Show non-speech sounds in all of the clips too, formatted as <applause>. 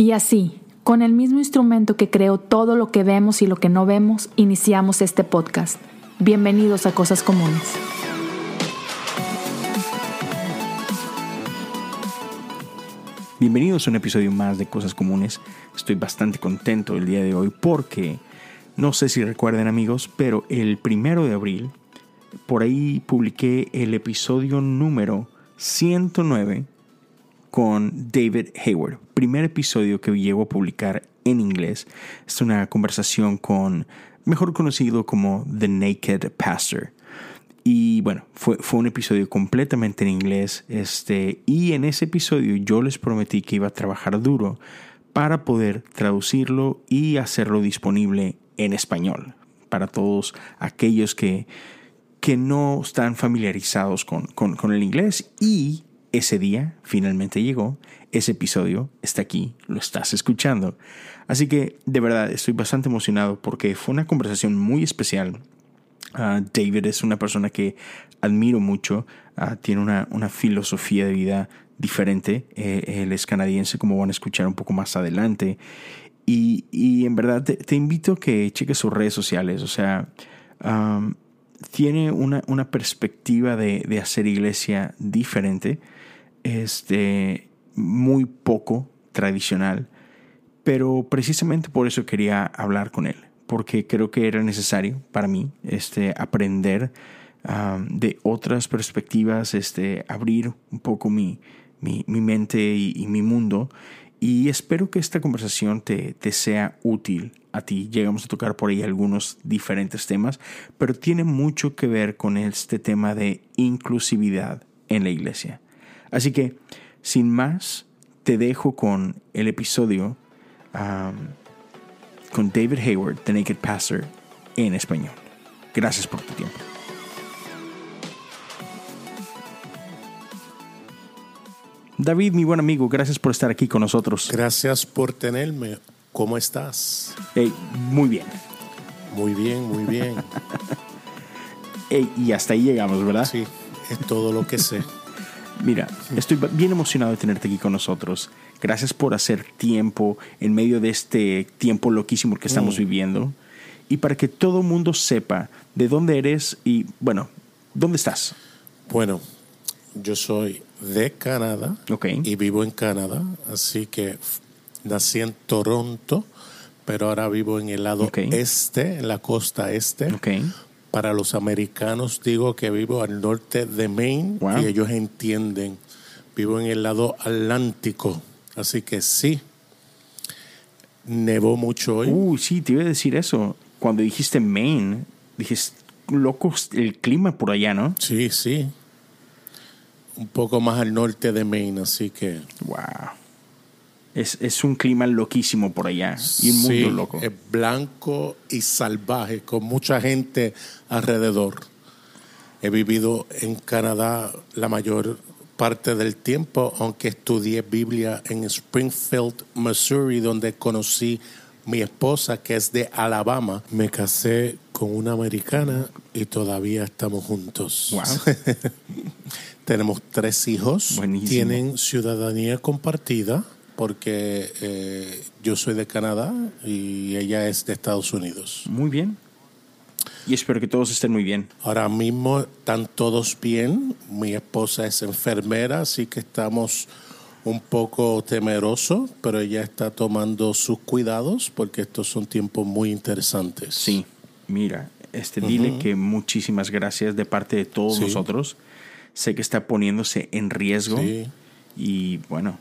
Y así, con el mismo instrumento que creó todo lo que vemos y lo que no vemos, iniciamos este podcast. Bienvenidos a Cosas Comunes. Bienvenidos a un episodio más de Cosas Comunes. Estoy bastante contento el día de hoy porque, no sé si recuerden amigos, pero el primero de abril, por ahí publiqué el episodio número 109 con David Hayward. Primer episodio que llego a publicar en inglés. Es una conversación con, mejor conocido como The Naked Pastor. Y bueno, fue, fue un episodio completamente en inglés. Este, y en ese episodio yo les prometí que iba a trabajar duro para poder traducirlo y hacerlo disponible en español para todos aquellos que, que no están familiarizados con, con, con el inglés y ese día finalmente llegó, ese episodio está aquí, lo estás escuchando. Así que de verdad estoy bastante emocionado porque fue una conversación muy especial. Ah, David es una persona que admiro mucho, ah, tiene una, una, filosofía de vida diferente, eh, él es canadiense como van a escuchar un poco más adelante. Y, y en verdad te, invito a que cheques sus redes sociales, o sea, tiene una, una perspectiva de, de hacer iglesia diferente este, muy poco tradicional, pero precisamente por eso quería hablar con él, porque creo que era necesario para mí este, aprender de otras perspectivas, este, abrir un poco mi, mi, mente y, mi mundo. Y espero que esta conversación te, te sea útil a ti. Llegamos a tocar por ahí algunos diferentes temas, pero tiene mucho que ver con este tema de inclusividad en la iglesia. Así que, sin más, te dejo con el episodio con David Hayward, The Naked Pastor, en español. Gracias por tu tiempo. David, mi buen amigo, gracias por estar aquí con nosotros. Gracias por tenerme. ¿Cómo estás? muy bien. Muy bien, muy bien. <laughs> y hasta ahí llegamos, ¿verdad? Sí, es todo lo que sé. Mira, estoy bien emocionado de tenerte aquí con nosotros. Gracias por hacer tiempo en medio de este tiempo loquísimo que estamos mm. viviendo. Y para que todo mundo sepa de dónde eres y, bueno, ¿dónde estás? Bueno, yo soy de Canadá y vivo en Canadá, así que nací en Toronto, pero ahora vivo en el lado este, en la costa este. Okay. Para los americanos digo que vivo al norte de Maine y ellos entienden. Vivo en el lado atlántico, así que sí. Nevó mucho hoy. Uy, sí, te iba a decir eso. Cuando dijiste Maine, dijiste, loco el clima por allá, ¿no? Sí, sí. Un poco más al norte de Maine, así que. Wow. Es, un clima loquísimo por allá y un mundo loco. Es blanco y salvaje, con mucha gente alrededor. He vivido en Canadá la mayor parte del tiempo, aunque estudié Biblia en Springfield, Missouri, donde conocí mi esposa, que es de Alabama. Me casé con una americana y todavía estamos juntos. <laughs> Tenemos tres hijos, tienen ciudadanía compartida porque eh, yo soy de Canadá y ella es de Estados Unidos. Muy bien. Y espero que todos estén muy bien. Ahora mismo están todos bien. Mi esposa es enfermera, así que estamos un poco temerosos, pero ella está tomando sus cuidados porque estos son tiempos muy interesantes. Sí, mira, este, dile que muchísimas gracias de parte de todos nosotros. Sé que está poniéndose en riesgo. Sí. Y bueno,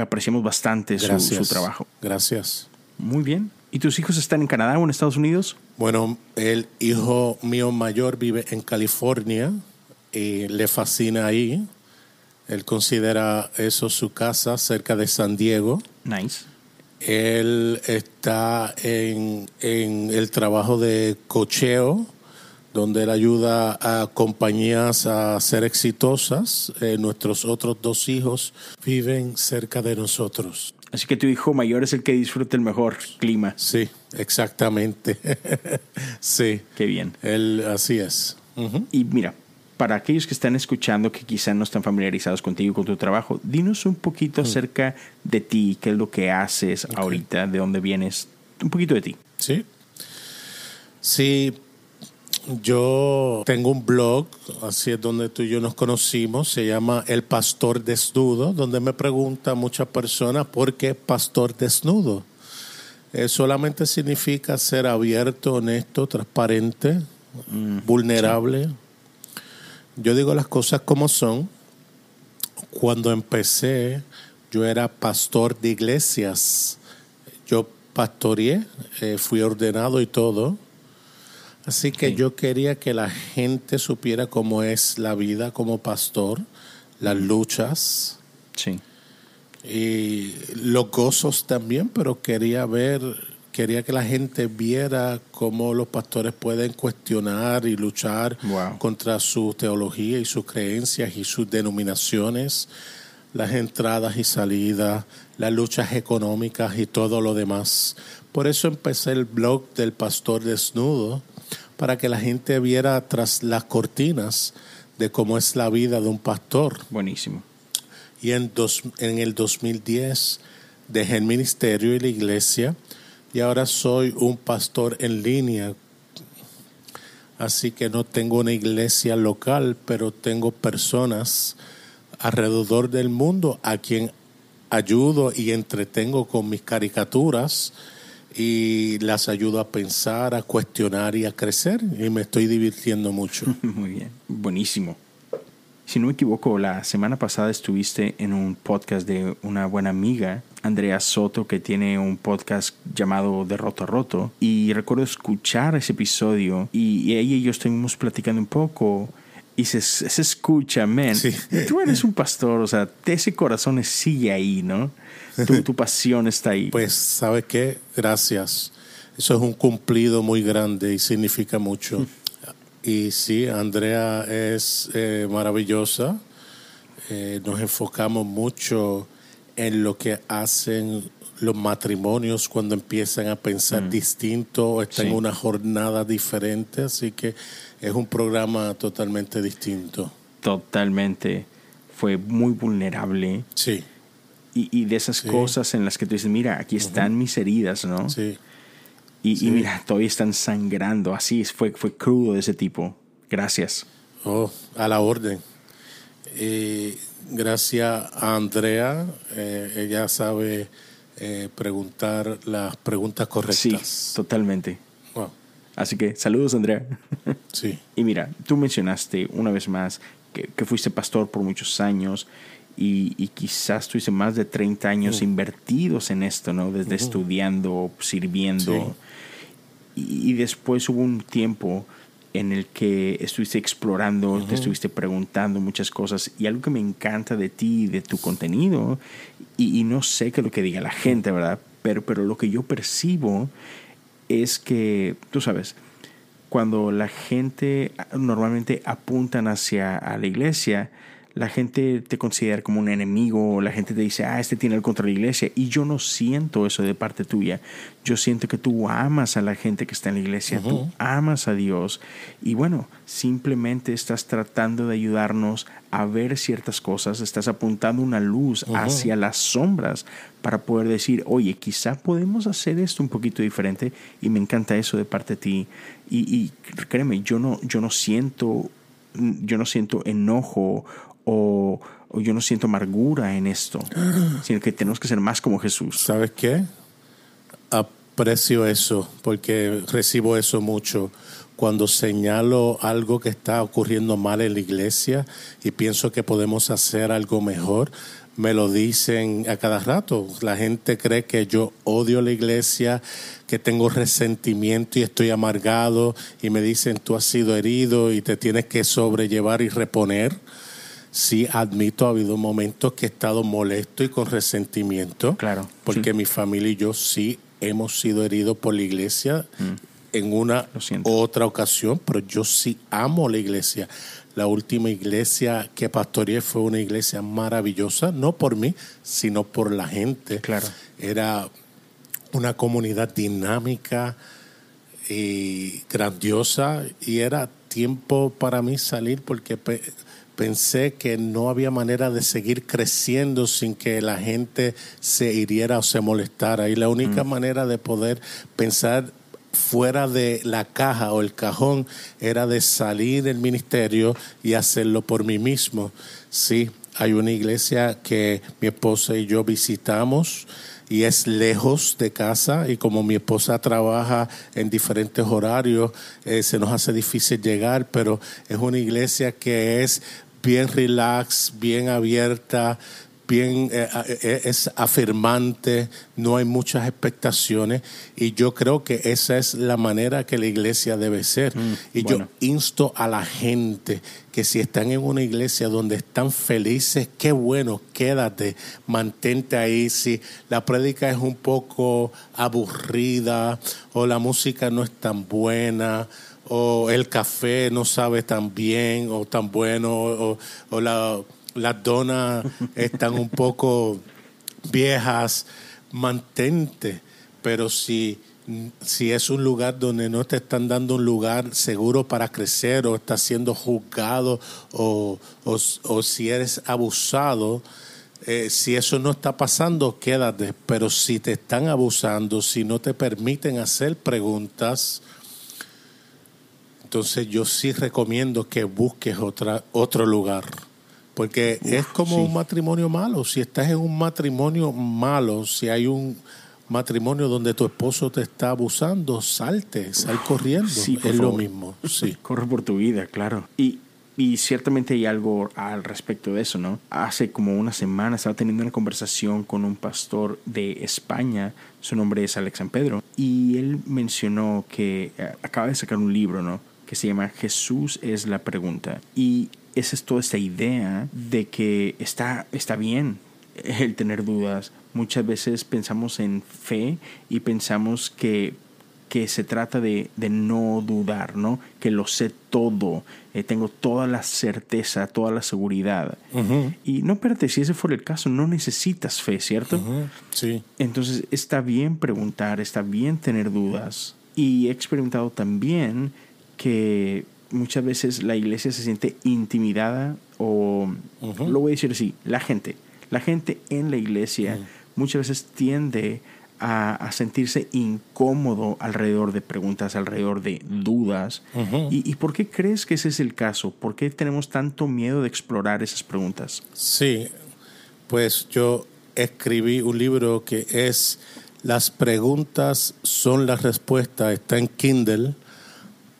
apreciamos bastante su, trabajo. Gracias. Muy bien. ¿Y tus hijos están en Canadá o en Estados Unidos? Bueno, el hijo mío mayor vive en California y le fascina ahí. Él considera eso su casa cerca de San Diego. Nice. Él está en, en el trabajo de cocheo donde él ayuda a compañías a ser exitosas. Eh, nuestros otros dos hijos viven cerca de nosotros. Así que tu hijo mayor es el que disfruta el mejor clima. Sí, exactamente. <laughs> sí. Qué bien. Él, así es. Y mira, para aquellos que están escuchando que quizá no están familiarizados contigo y con tu trabajo, dinos un poquito acerca de ti, qué es lo que haces ahorita, de dónde vienes, un poquito de ti. Sí. Sí, yo tengo un blog, así es donde tú y yo nos conocimos, se llama El Pastor Desnudo, donde me preguntan muchas personas por qué pastor desnudo. Eh, solamente significa ser abierto, honesto, transparente, mm, vulnerable. Yo digo las cosas como son. Cuando empecé, yo era pastor de iglesias. Yo pastoreé, eh, fui ordenado y todo Así que yo quería que la gente supiera cómo es la vida como pastor, las luchas. Sí. Y los gozos también, pero quería ver, quería que la gente viera cómo los pastores pueden cuestionar y luchar contra su teología y sus creencias y sus denominaciones, las entradas y salidas, las luchas económicas y todo lo demás. Por eso empecé el blog del Pastor Desnudo, para que la gente viera tras las cortinas de cómo es la vida de un pastor. Buenísimo. Y en, dos, en el 2010 dejé el ministerio y la iglesia y ahora soy un pastor en línea. Así que no tengo una iglesia local, pero tengo personas alrededor del mundo a quien ayudo y entretengo con mis caricaturas y las ayudo a pensar, a cuestionar y a crecer y me estoy divirtiendo mucho. <laughs> Muy bien, buenísimo. Si no me equivoco, la semana pasada estuviste en un podcast de una buena amiga, Andrea Soto, que tiene un podcast llamado De Roto a Roto. Y recuerdo escuchar ese episodio y ella y yo estuvimos platicando un poco y se, se escucha, men. Tú eres un pastor, o sea, ese corazón sigue ahí, ¿no? Tu, pasión está ahí. Pues, ¿sabe qué? Gracias. Eso es un cumplido muy grande y significa mucho. Y sí, Andrea es eh, maravillosa. Eh, nos enfocamos mucho en lo que hacen los matrimonios cuando empiezan a pensar mm. distinto o están en una jornada diferente. Así que es un programa totalmente distinto. Totalmente. Fue muy vulnerable. Sí. Y, de esas cosas en las que tú dices, mira, aquí están mis heridas, ¿no? Sí. Y, mira, todavía están sangrando. Así fue, fue crudo de ese tipo. Gracias. Oh, a la orden. Eh, gracias a Andrea. Eh, ella sabe eh, preguntar las preguntas correctas. Sí, totalmente. Así que saludos, Andrea. Sí. <laughs> y mira, tú mencionaste una vez más que, que fuiste pastor por muchos años y, quizás tuviste más de 30 años invertidos en esto, ¿no? Desde estudiando, sirviendo. Y, después hubo un tiempo en el que estuviste explorando, te estuviste preguntando muchas cosas y algo que me encanta de ti, de tu contenido, y, no sé qué es lo que diga la gente, ¿verdad? Pero, pero lo que yo percibo es que, tú sabes, cuando la gente normalmente apuntan hacia a la iglesia, la gente te considera como un enemigo, la gente te dice, ah, este tiene el contra la iglesia. Y yo no siento eso de parte tuya. Yo siento que tú amas a la gente que está en la iglesia, tú amas a Dios. Y bueno, simplemente estás tratando de ayudarnos a ver ciertas cosas, estás apuntando una luz hacia las sombras para poder decir, oye, quizá podemos hacer esto un poquito diferente. Y me encanta eso de parte de ti. Y, y créeme, yo no, yo no siento yo no siento enojo o, yo no siento amargura en esto, <gasps> sino que tenemos que ser más como Jesús. ¿Sabes qué? Aprecio eso, porque recibo eso mucho. Cuando señalo algo que está ocurriendo mal en la iglesia y pienso que podemos hacer algo mejor, me lo dicen a cada rato. La gente cree que yo odio la iglesia, que tengo resentimiento y estoy amargado y me dicen tú has sido herido y te tienes que sobrellevar y reponer sí admito, ha habido momentos que he estado molesto y con resentimiento. Claro. Porque mi familia y yo sí hemos sido heridos por la iglesia mm. en una otra ocasión, pero yo sí amo la iglesia. La última iglesia que pastoreé fue una iglesia maravillosa, no por mí, sino por la gente. Claro. Era una comunidad dinámica y grandiosa y era tiempo para mí salir porque pensé que no había manera de seguir creciendo sin que la gente se hiriera o se molestara. Y la única mm. manera de poder pensar fuera de la caja o el cajón era de salir del ministerio y hacerlo por mí mismo. Sí, hay una iglesia que mi esposa y yo visitamos y es lejos de casa y como mi esposa trabaja en diferentes horarios, eh, se nos hace difícil llegar, pero es una iglesia que es bien relax, bien abierta, bien eh, eh, es afirmante, no hay muchas expectaciones y yo creo que esa es la manera que la iglesia debe ser. Mm, y yo insto a la gente que si están en una iglesia donde están felices, qué bueno, quédate, mantente ahí. Si la prédica es un poco aburrida o la música no es tan buena, o el café no sabe tan bien o tan bueno, o, las donas <laughs> están un poco viejas, mantente. Pero si, si es un lugar donde no te están dando un lugar seguro para crecer o estás siendo juzgado o, o, si eres abusado, eh, si eso no está pasando, quédate. Pero si te están abusando, si no te permiten hacer preguntas, entonces yo sí recomiendo que busques otra, otro lugar. Porque es como un matrimonio malo. Si estás en un matrimonio malo, si hay un matrimonio donde tu esposo te está abusando, salte, sal corriendo. es lo mismo. Sí. <laughs> Corre por tu vida, claro. Y, y ciertamente hay algo al respecto de eso, ¿no? Hace como una semana estaba teniendo una conversación con un pastor de España, su nombre es Alex San Pedro, y él mencionó que eh, acaba de sacar un libro, ¿no? Que se llama Jesús es la pregunta. Y esa es toda esta idea de que está, está bien el tener dudas. Muchas veces pensamos en fe y pensamos que, que se trata de, no dudar, ¿no? Que lo sé todo, eh, tengo toda la certeza, toda la seguridad. Y no, espérate, si ese fuera el caso, no necesitas fe, ¿cierto? Sí. Entonces está bien preguntar, está bien tener dudas. Y he experimentado también que muchas veces la iglesia se siente intimidada o, lo voy a decir así, la gente, la gente en la iglesia muchas veces tiende a, sentirse incómodo alrededor de preguntas, alrededor de dudas. ¿Y, ¿Y, por qué crees que ese es el caso? ¿Por qué tenemos tanto miedo de explorar esas preguntas? Sí, pues yo escribí un libro que es Las preguntas son la respuesta, está en Kindle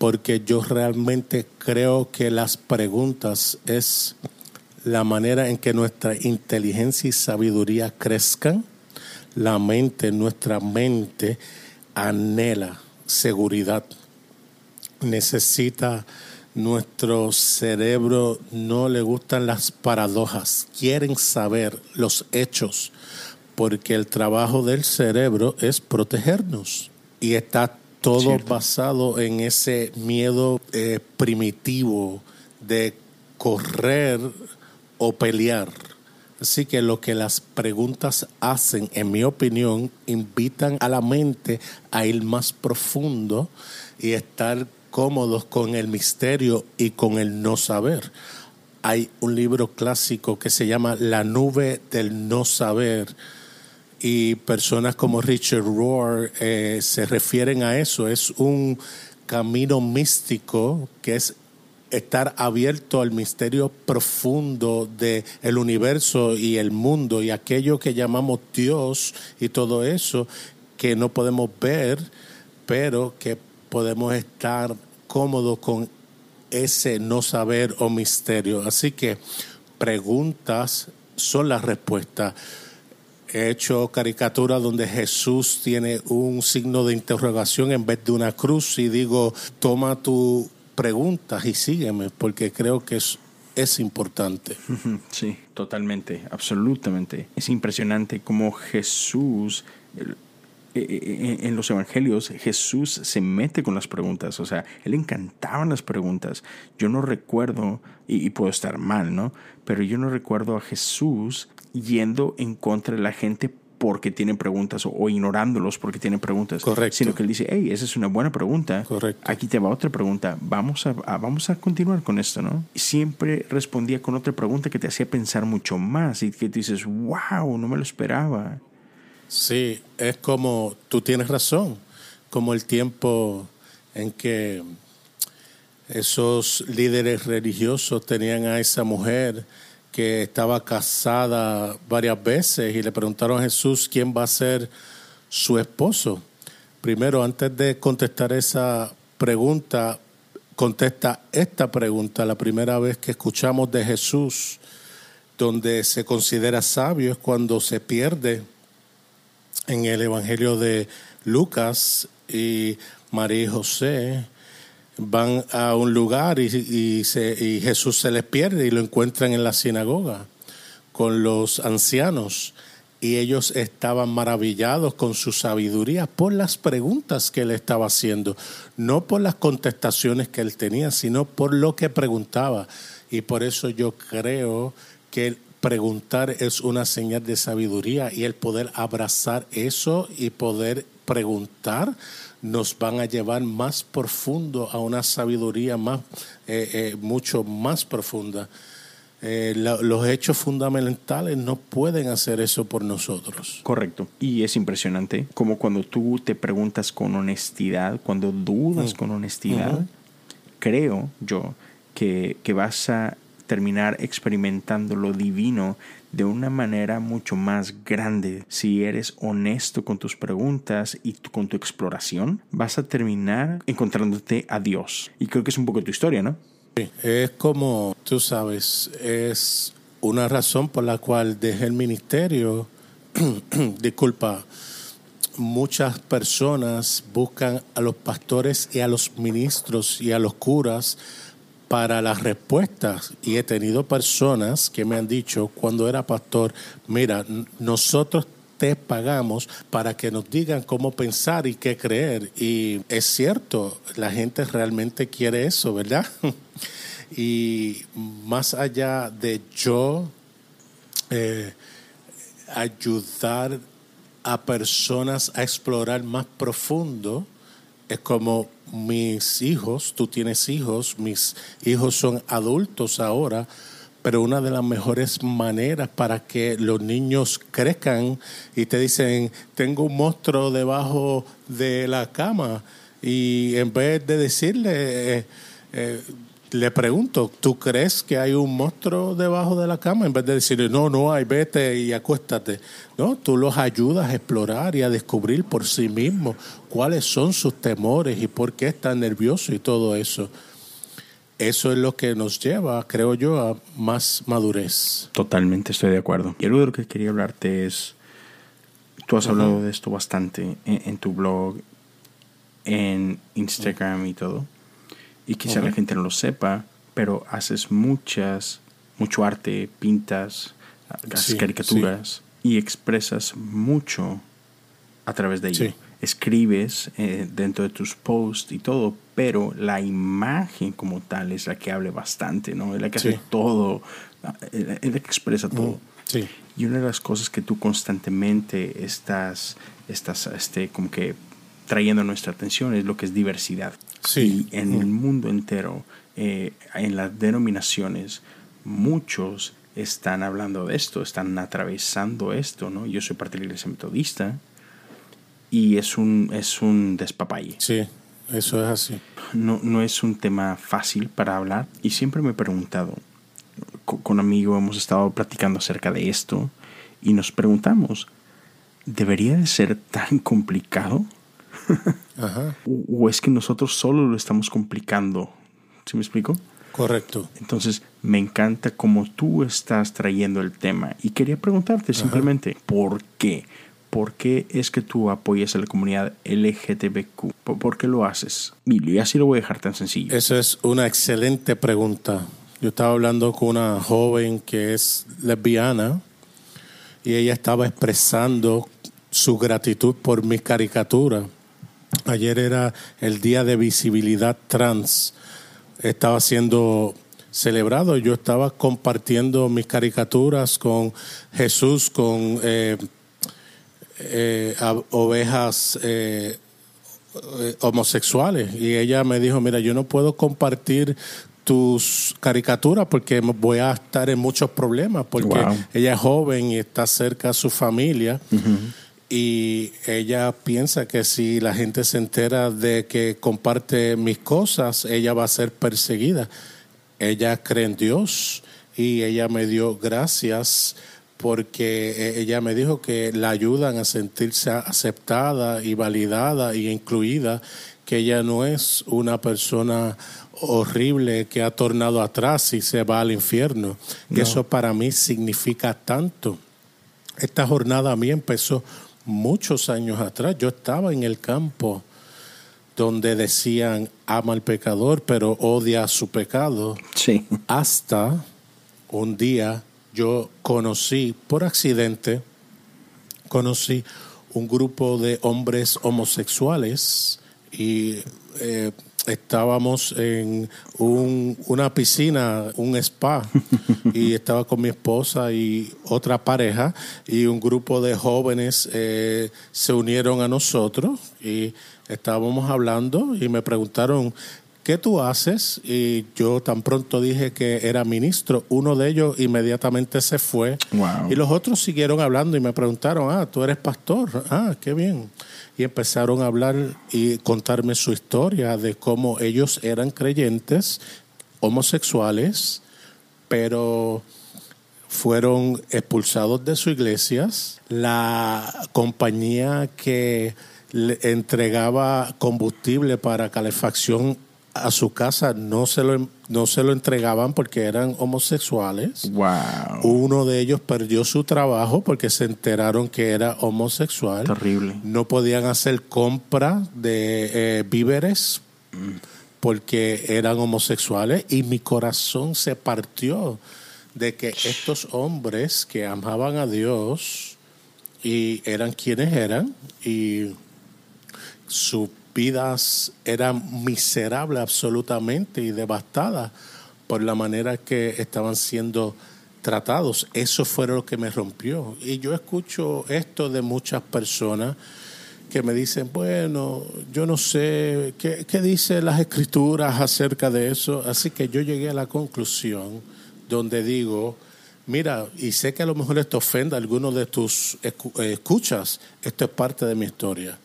porque yo realmente creo que las preguntas es la manera en que nuestra inteligencia y sabiduría crezcan. La mente, nuestra mente anhela seguridad, necesita nuestro cerebro, no le gustan las paradojas, quieren saber los hechos, porque el trabajo del cerebro es protegernos. Y está todo basado en ese miedo eh, primitivo de correr o pelear. Así que lo que las preguntas hacen, en mi opinión, invitan a la mente a ir más profundo y estar cómodos con el misterio y con el no saber. Hay un libro clásico que se llama La nube del no saber, y personas como Richard Rohr eh, se refieren a eso. Es un camino místico que es estar abierto al misterio profundo del el universo y el mundo y aquello que llamamos Dios y todo eso que no podemos ver, pero que podemos estar cómodos con ese no saber o misterio. Así que preguntas son la respuesta he hecho caricaturas donde Jesús tiene un signo de interrogación en vez de una cruz y digo, toma tu pregunta y sígueme, porque creo que es, es importante. Sí, totalmente, absolutamente. Es impresionante cómo Jesús... Eh, eh, en los evangelios Jesús se mete con las preguntas, o sea, él encantaban las preguntas. Yo no recuerdo, y, puedo estar mal, ¿no? Pero yo no recuerdo a Jesús yendo en contra de la gente porque tienen preguntas o, ignorándolos porque tienen preguntas. Correcto. Sino que él dice, hey, esa es una buena pregunta. Correcto. Aquí te va otra pregunta. Vamos a, vamos a continuar con esto, ¿no? siempre respondía con otra pregunta que te hacía pensar mucho más y que dices, wow, no me lo esperaba. Sí, es como, tú tienes razón, como el tiempo en que esos líderes religiosos tenían a esa mujer que estaba casada varias veces y le preguntaron a Jesús quién va a ser su esposo. Primero, antes de contestar esa pregunta, contesta esta pregunta. La primera vez que escuchamos de Jesús, donde se considera sabio, es cuando se pierde en el Evangelio de Lucas y María y José van a un lugar y, Jesús se les pierde y lo encuentran en la sinagoga con los ancianos y ellos estaban maravillados con su sabiduría por las preguntas que él estaba haciendo, no por las contestaciones que él tenía, sino por lo que preguntaba. Y por eso yo creo que preguntar es una señal de sabiduría y el poder abrazar eso y poder preguntar nos van a llevar más profundo a una sabiduría más, eh, eh, mucho más profunda. Eh, los hechos fundamentales no pueden hacer eso por nosotros. Correcto. Y es impresionante como cuando tú te preguntas con honestidad, cuando dudas mm. con honestidad, creo yo que, que vas a terminar experimentando lo divino de una manera mucho más grande. Si eres honesto con tus preguntas y con tu exploración, vas a terminar encontrándote a Dios. Y creo que es un poco tu historia, ¿no? Sí, es como, tú sabes, es una razón por la cual dejé el ministerio. <clears throat> Disculpa, muchas personas buscan a los pastores y a los ministros y a los curas para las respuestas y he tenido personas que me han dicho cuando era pastor, mira, nosotros te pagamos para que nos digan cómo pensar y qué creer. Y es cierto, la gente realmente quiere eso, ¿verdad? <laughs> y más allá de yo eh, ayudar a personas a explorar más profundo, es como mis hijos, tú tienes hijos, mis hijos son adultos ahora, pero una de las mejores maneras para que los niños crezcan y te dicen, tengo un monstruo debajo de la cama, y en vez de decirle, eh, eh, le pregunto, ¿tú crees que hay un monstruo debajo de la cama? En vez de decirle, no, no hay, vete y acuéstate. No, tú los ayudas a explorar y a descubrir por sí mismos cuáles son sus temores y por qué están nerviosos y todo eso. Eso es lo que nos lleva, creo yo, a más madurez. Totalmente estoy de acuerdo. Y algo de lo que quería hablarte es, tú has hablado de esto bastante en tu blog, en Instagram y todo y quizá la gente no lo sepa, pero haces muchas, mucho arte, pintas, haces caricaturas y expresas mucho a través de ello. Escribes eh, dentro de tus posts y todo, pero la imagen como tal es la que habla bastante, ¿no? Es la que hace todo, es la que expresa todo. Y una de las cosas que tú constantemente estás, estás este, como que trayendo nuestra atención es lo que es diversidad. Sí. Y en el mundo entero, eh, en las denominaciones, muchos están hablando de esto, están atravesando esto, ¿no? Yo soy parte de la iglesia metodista y es un, es un despapalle. Sí, eso es así. No, no es un tema fácil para hablar y siempre me he preguntado, con, con amigo hemos estado platicando acerca de esto y nos preguntamos, ¿debería de ser tan complicado? <laughs> O, es que nosotros solo lo estamos complicando. ¿Sí me explico? Correcto. Entonces, me encanta cómo tú estás trayendo el tema. Y quería preguntarte simplemente, ¿por qué? ¿Por qué es que tú apoyas a la comunidad LGTBQ? ¿Por, qué lo haces? Y así lo voy a dejar tan sencillo. Esa es una excelente pregunta. Yo estaba hablando con una joven que es lesbiana y ella estaba expresando su gratitud por mi caricatura Ayer era el Día de Visibilidad Trans. Estaba siendo celebrado. Yo estaba compartiendo mis caricaturas con Jesús, con eh, eh, ovejas eh, homosexuales. Y ella me dijo, mira, yo no puedo compartir tus caricaturas porque voy a estar en muchos problemas porque ella es joven y está cerca a su familia y ella piensa que si la gente se entera de que comparte mis cosas, ella va a ser perseguida. Ella cree en Dios y ella me dio gracias porque e, ella me dijo que la ayudan a sentirse aceptada y validada y incluida, que ella no es una persona horrible que ha tornado atrás y se va al infierno. Y eso para mí significa tanto. Esta jornada a mí empezó muchos años atrás. Yo estaba en el campo donde decían ama al pecador, pero odia su pecado. Sí. Hasta un día yo conocí, por accidente, conocí un grupo de hombres homosexuales y eh, estábamos en una piscina, un spa, <laughs> y estaba con mi esposa y otra pareja, y un grupo de jóvenes eh, se unieron a nosotros y estábamos hablando y me preguntaron, ¿qué tú haces? Y yo tan pronto dije que era ministro. Uno de ellos inmediatamente se fue. Y los otros siguieron hablando y me preguntaron, ah, tú eres pastor. Ah, qué bien y empezaron a hablar y contarme su historia de cómo ellos eran creyentes homosexuales, pero fueron expulsados de sus iglesias. La compañía que entregaba combustible para calefacción a su casa no se lo, no se lo entregaban porque eran homosexuales. Wow. Uno de ellos perdió su trabajo porque se enteraron que era homosexual. Terrible. No podían hacer compra de eh, víveres porque eran homosexuales y mi corazón se partió de que estos hombres que amaban a Dios y eran quienes eran y su vidas eran miserables absolutamente y devastadas por la manera que estaban siendo tratados. Eso fue lo que me rompió. Y yo escucho esto de muchas personas que me dicen, bueno, yo no sé, ¿qué, qué dicen las escrituras acerca de eso? Así que yo llegué a la conclusión donde digo, mira, y sé que a lo mejor esto ofenda a algunos de tus eh, escuchas, esto es parte de mi historia.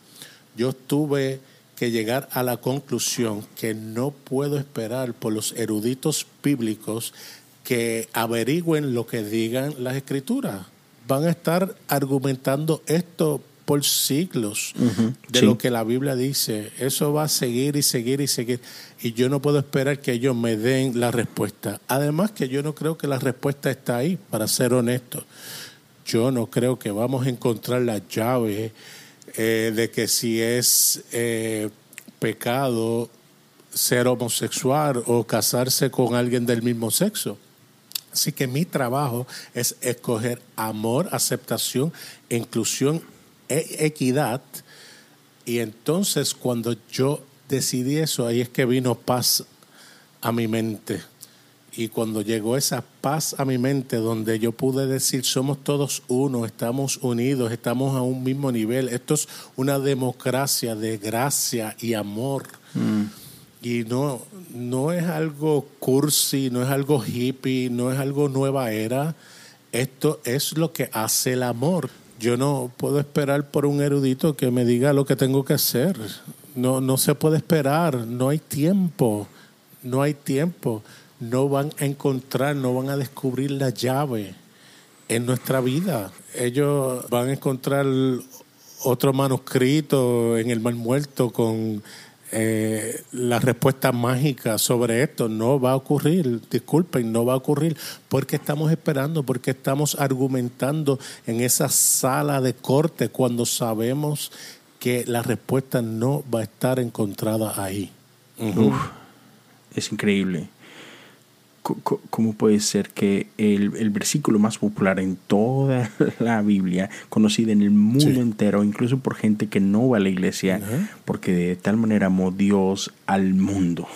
Yo estuve que llegar a la conclusión que no puedo esperar por los eruditos bíblicos que averigüen lo que digan las escrituras. Van a estar argumentando esto por siglos de lo que la Biblia dice. Eso va a seguir y seguir y seguir. Y yo no puedo esperar que ellos me den la respuesta. Además que yo no creo que la respuesta está ahí, para ser honesto. Yo no creo que vamos a encontrar la llave eh, de que si es eh, pecado ser homosexual o casarse con alguien del mismo sexo. Así que mi trabajo es escoger amor, aceptación, inclusión, e equidad. Y entonces cuando yo decidí eso, ahí es que vino paz a mi mente. Y cuando llegó esa paz a mi mente, donde yo pude decir, somos todos uno, estamos unidos, estamos a un mismo nivel, esto es una democracia de gracia y amor. Mm. Y no, no es algo cursi, no es algo hippie, no es algo nueva era. Esto es lo que hace el amor. Yo no puedo esperar por un erudito que me diga lo que tengo que hacer. No, no se puede esperar, no hay tiempo, no hay tiempo no van a encontrar, no van a descubrir la llave en nuestra vida. Ellos van a encontrar otro manuscrito en el Mar Muerto con eh, la respuesta mágica sobre esto. No va a ocurrir, disculpen, no va a ocurrir porque estamos esperando, porque estamos argumentando en esa sala de corte cuando sabemos que la respuesta no va a estar encontrada ahí. es increíble. ¿Cómo puede ser que el, versículo más popular en toda <laughs> la Biblia, conocida en el mundo entero, incluso por gente que no va a la iglesia, porque de tal manera amó Dios al mundo?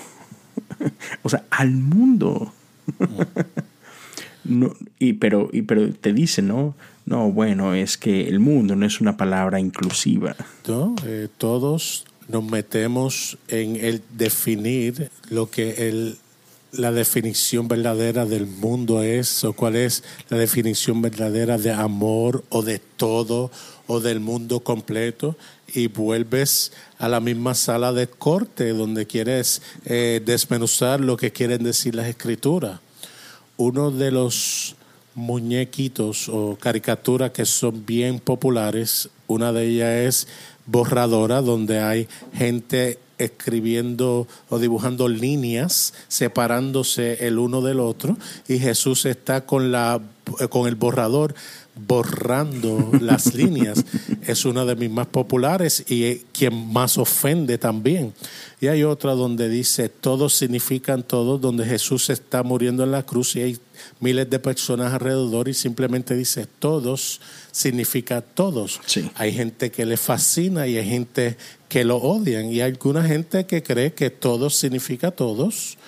<laughs> o sea, al mundo. no, y, pero, y, pero te dice, ¿no? No, bueno, es que el mundo no es una palabra inclusiva. No, eh, todos nos metemos en el definir lo que el, la definición verdadera del mundo es o cuál es la definición verdadera de amor o de todo o del mundo completo y vuelves a la misma sala de corte donde quieres eh, desmenuzar lo que quieren decir las escrituras. Uno de los muñequitos o caricaturas que son bien populares, una de ellas es borradora, donde hay gente escribiendo o dibujando líneas separándose el uno del otro y Jesús está con la con el borrador borrando las <laughs> líneas. Es una de mis más populares y quien más ofende también. Y hay otra donde dice, todos significan todos, donde Jesús está muriendo en la cruz y hay miles de personas alrededor y simplemente dice, todos significa todos. Hay gente que le fascina y hay gente que lo odian y hay alguna gente que cree que todos significa todos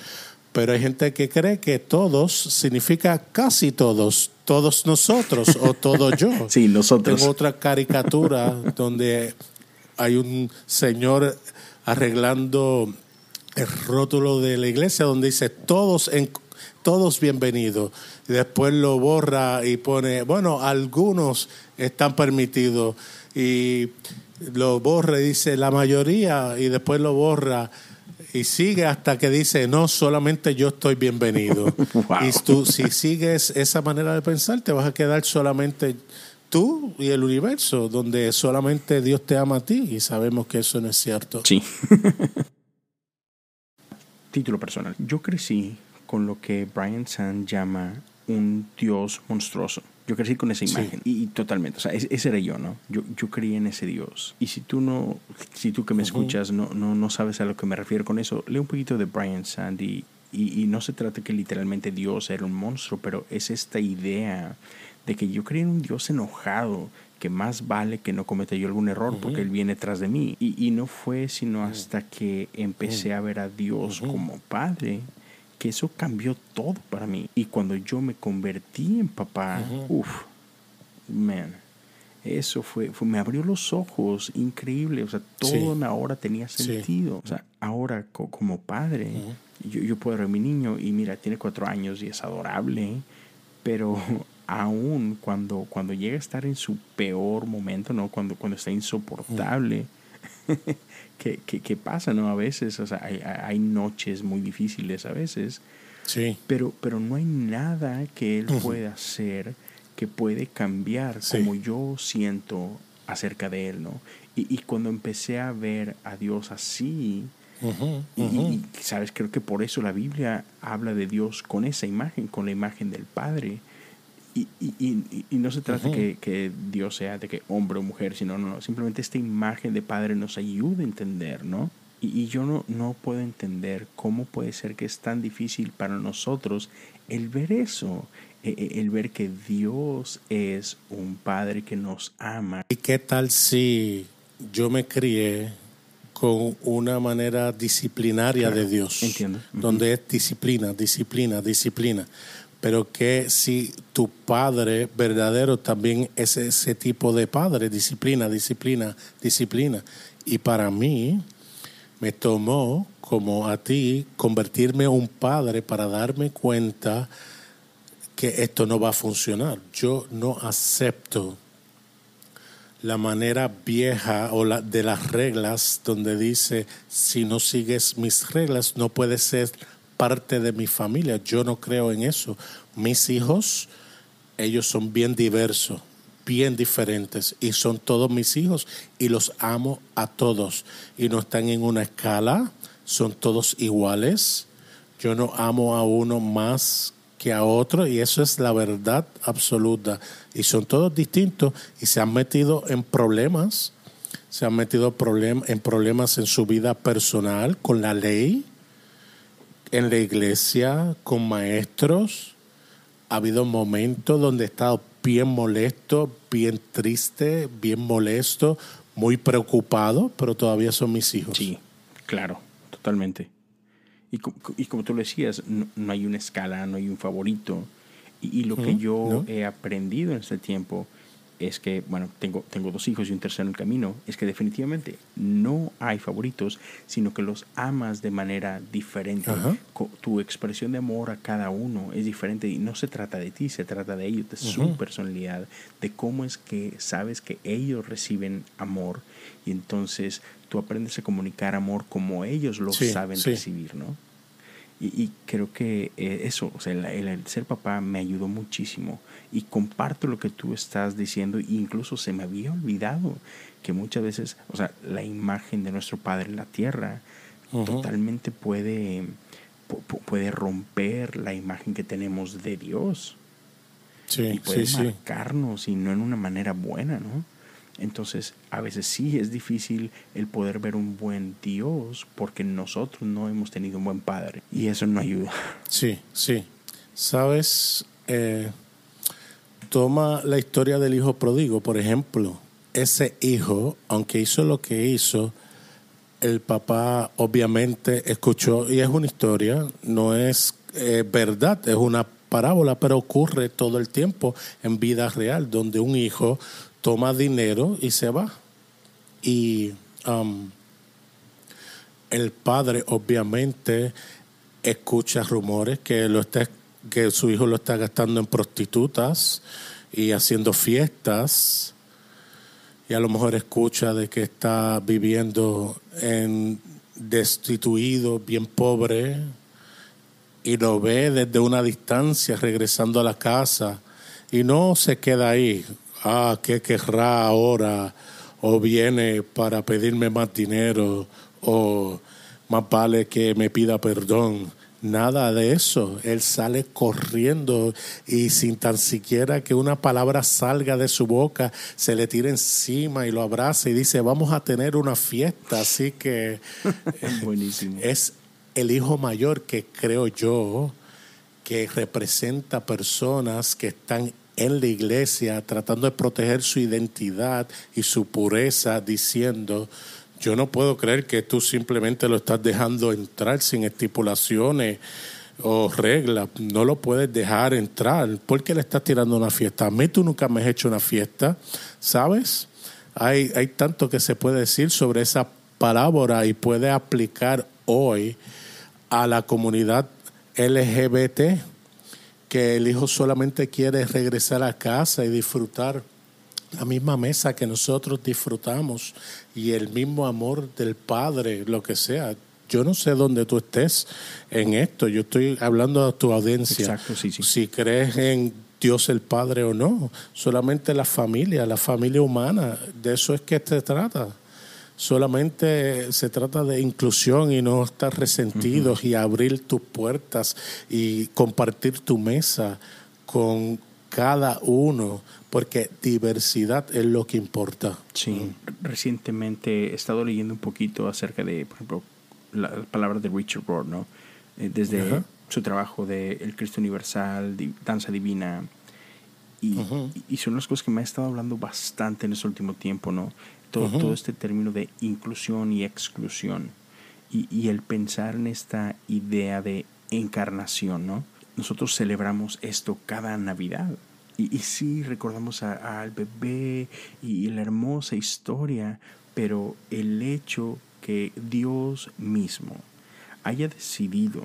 pero hay gente que cree que todos significa casi todos, todos nosotros o <laughs> todo yo. Sí, nosotros. Tengo otra caricatura donde hay un señor arreglando el rótulo de la iglesia donde dice todos en, todos bienvenidos. Y después lo borra y pone, bueno, algunos están permitidos. Y lo borra y dice la mayoría y después lo borra y sigue hasta que dice, no, solamente yo estoy bienvenido. <laughs> Y tú, si sigues esa manera de pensar, te vas a quedar solamente tú y el universo, donde solamente Dios te ama a ti y sabemos que eso no es cierto. Sí. <laughs> Título personal. Yo crecí con lo que Brian Sand llama un Dios monstruoso. Yo crecí con esa imagen y, totalmente, o sea, ese, era yo, ¿no? Yo, yo creía en ese Dios. Y si tú no, si tú que me escuchas no, no, no sabes a lo que me refiero con eso, lee un poquito de Brian Sandy y, y, no se trata que literalmente Dios era un monstruo, pero es esta idea de que yo creía en un Dios enojado, que más vale que no cometa yo algún error porque Él viene tras de mí. Y, y no fue sino hasta que empecé a ver a Dios como Padre que eso cambió todo para mí. Y cuando yo me convertí en papá, uff, man, eso fue, fue, me abrió los ojos, increíble. O sea, todo ahora tenía sentido. O sea, ahora como padre, yo, yo, puedo ver a mi niño y mira, tiene cuatro años y es adorable, pero <laughs> aún cuando, cuando llega a estar en su peor momento, ¿no? Cuando, cuando está insoportable. <laughs> que, pasa, ¿no? A veces, o sea, hay, hay, noches muy difíciles a veces. Sí. Pero, pero no hay nada que él pueda hacer que puede cambiar como yo siento acerca de él, ¿no? Y, cuando empecé a ver a Dios así, y, sabes, creo que por eso la Biblia habla de Dios con esa imagen, con la imagen del Padre. Y, y, y, no se trata que, que, Dios sea de que hombre o mujer, sino no, simplemente esta imagen de Padre nos ayuda a entender, ¿no? Y, yo no, no puedo entender cómo puede ser que es tan difícil para nosotros el ver eso, e, e, el ver que Dios es un Padre que nos ama. ¿Y qué tal si yo me crié con una manera disciplinaria de Dios? Entiendo. Donde es disciplina, disciplina, disciplina pero que si tu padre verdadero también es ese tipo de padre, disciplina, disciplina, disciplina. Y para mí me tomó, como a ti, convertirme en un padre para darme cuenta que esto no va a funcionar. Yo no acepto la manera vieja o la de las reglas donde dice si no sigues mis reglas no puedes ser parte de mi familia. Yo no creo en eso. Mis hijos, ellos son bien diversos, bien diferentes y son todos mis hijos y los amo a todos y no están en una escala, son todos iguales. Yo no amo a uno más que a otro y eso es la verdad absoluta. Y son todos distintos y se han metido en problemas, se han metido en problemas en su vida personal con la ley, en la iglesia, con maestros. Ha habido momentos donde he estado bien molesto, bien triste, bien molesto, muy preocupado, pero todavía son mis hijos. Sí, claro, totalmente. Y, y como tú lo decías, no, hay una escala, no hay un favorito. Y, lo que yo he aprendido en este tiempo es que, bueno, tengo, tengo dos hijos y un tercero en el camino, es que definitivamente no hay favoritos, sino que los amas de manera diferente. Tu expresión de amor a cada uno es diferente y no se trata de ti, se trata de ellos, de su personalidad, de cómo es que sabes que ellos reciben amor y entonces tú aprendes a comunicar amor como ellos lo saben recibir, ¿no? Y, creo que eh, eso, o sea, el, ser papá me ayudó muchísimo y comparto lo que tú estás diciendo e incluso se me había olvidado que muchas veces, o sea, la imagen de nuestro Padre en la tierra totalmente puede, puede romper la imagen que tenemos de Dios. Sí, y puede marcarnos y no en una manera buena, ¿no? Entonces, a veces sí es difícil el poder ver un buen Dios porque nosotros no hemos tenido un buen Padre y eso no ayuda. Sí, sí. Sabes, eh, toma la historia del hijo pródigo, por ejemplo. Ese hijo, aunque hizo lo que hizo, el papá obviamente escuchó, y es una historia, no es eh, verdad, es una parábola, pero ocurre todo el tiempo en vida real, donde un hijo toma dinero y se va. Y um, el padre obviamente escucha rumores que, lo está, que su hijo lo está gastando en prostitutas y haciendo fiestas. Y a lo mejor escucha de que está viviendo en destituido, bien pobre, y lo ve desde una distancia regresando a la casa y no se queda ahí ah, ¿qué querrá ahora? O viene para pedirme más dinero, o más vale que me pida perdón. Nada de eso. Él sale corriendo y sin tan siquiera que una palabra salga de su boca, se le tira encima y lo abraza y dice, vamos a tener una fiesta. Así que <laughs> Buenísimo. es el hijo mayor que creo yo que representa personas que están en la iglesia tratando de proteger su identidad y su pureza, diciendo, yo no puedo creer que tú simplemente lo estás dejando entrar sin estipulaciones o reglas, no lo puedes dejar entrar. ¿Por qué le estás tirando una fiesta? A mí tú nunca me has hecho una fiesta, ¿sabes? Hay, hay tanto que se puede decir sobre esa parábola y puede aplicar hoy a la comunidad LGBT que el hijo solamente quiere regresar a casa y disfrutar la misma mesa que nosotros disfrutamos y el mismo amor del Padre, lo que sea. Yo no sé dónde tú estés en esto, yo estoy hablando a tu audiencia. Exacto, sí, sí. Si crees en Dios el Padre o no, solamente la familia, la familia humana, de eso es que se trata solamente se trata de inclusión y no estar resentidos y abrir tus puertas y compartir tu mesa con cada uno, porque diversidad es lo que importa. Sí, recientemente he estado leyendo un poquito acerca de, por ejemplo, las palabras de Richard Rohr, ¿no? Eh, desde su trabajo de El Cristo Universal, Danza Divina, y, y, son las cosas que me ha estado hablando bastante en ese último tiempo, ¿no? todo, este término de inclusión y exclusión y, el pensar en esta idea de encarnación, ¿no? Nosotros celebramos esto cada Navidad. Y, y sí, recordamos al bebé y, la hermosa historia, pero el hecho que Dios mismo haya decidido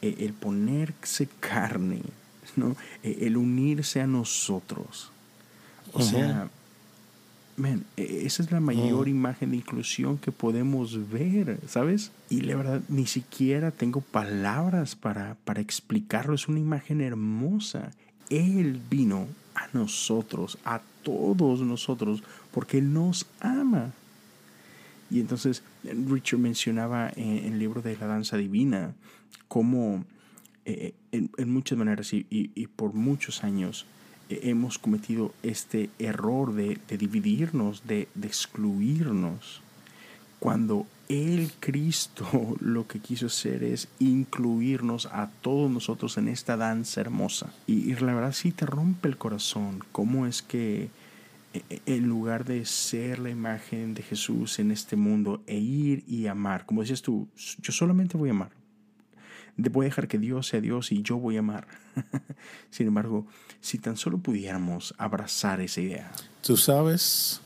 eh, el, ponerse carne, ¿no? Eh, el unirse a nosotros. O sea, Man, e, esa es la mayor imagen de inclusión que podemos ver, ¿sabes? Y la verdad, ni siquiera tengo palabras para, para explicarlo. Es una imagen hermosa. Él vino a nosotros, a todos nosotros, porque Él nos ama. Y entonces Richard mencionaba en, el libro de la danza divina cómo eh, en, muchas maneras y por muchos años hemos cometido este error de, dividirnos, de, excluirnos, cuando el Cristo <laughs> lo que quiso hacer es incluirnos a todos nosotros en esta danza hermosa. Y, la verdad sí te rompe el corazón cómo es que e, e, en lugar de ser la imagen de Jesús en este mundo e ir y amar, como decías tú, yo solamente voy a amar. voy a dejar que Dios sea Dios y yo voy a amar. <laughs> Sin embargo, si tan solo pudiéramos abrazar esa idea. Tú sabes,